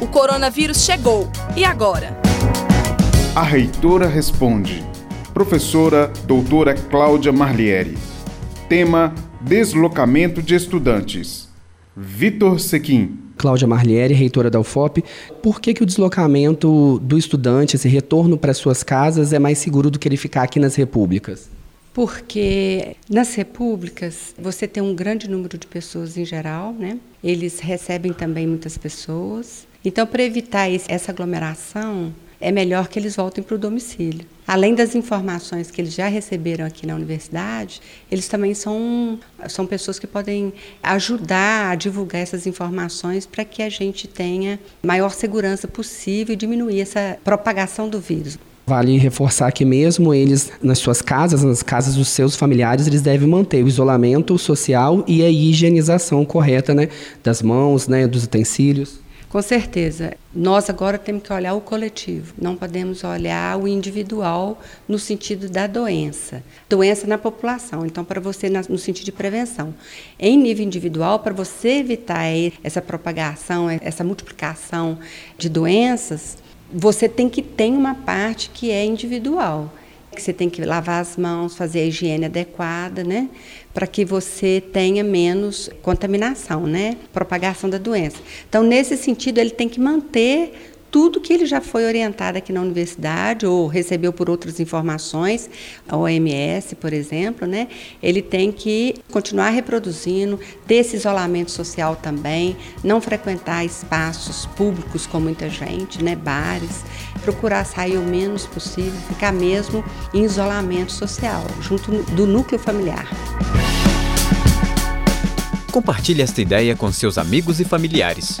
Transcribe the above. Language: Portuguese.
O coronavírus chegou. E agora? A reitora responde. Professora doutora Cláudia Marlieri. Tema: Deslocamento de estudantes. Vitor Sequim. Cláudia Marlieri, reitora da UFOP. Por que, que o deslocamento do estudante, esse retorno para suas casas, é mais seguro do que ele ficar aqui nas repúblicas? Porque nas repúblicas você tem um grande número de pessoas em geral, né? Eles recebem também muitas pessoas. Então, para evitar essa aglomeração, é melhor que eles voltem para o domicílio. Além das informações que eles já receberam aqui na universidade, eles também são, são pessoas que podem ajudar a divulgar essas informações para que a gente tenha maior segurança possível e diminuir essa propagação do vírus. Vale reforçar que mesmo eles nas suas casas, nas casas dos seus familiares, eles devem manter o isolamento social e a higienização correta, né, das mãos, né, dos utensílios. Com certeza. Nós agora temos que olhar o coletivo, não podemos olhar o individual no sentido da doença. Doença na população, então, para você, no sentido de prevenção. Em nível individual, para você evitar essa propagação, essa multiplicação de doenças, você tem que ter uma parte que é individual que você tem que lavar as mãos, fazer a higiene adequada, né? Para que você tenha menos contaminação, né? Propagação da doença. Então, nesse sentido, ele tem que manter tudo que ele já foi orientado aqui na universidade ou recebeu por outras informações, a OMS, por exemplo, né? Ele tem que continuar reproduzindo, ter esse isolamento social também, não frequentar espaços públicos com muita gente, né? Bares, procurar sair o menos possível, ficar mesmo em isolamento social, junto do núcleo familiar. Compartilhe esta ideia com seus amigos e familiares.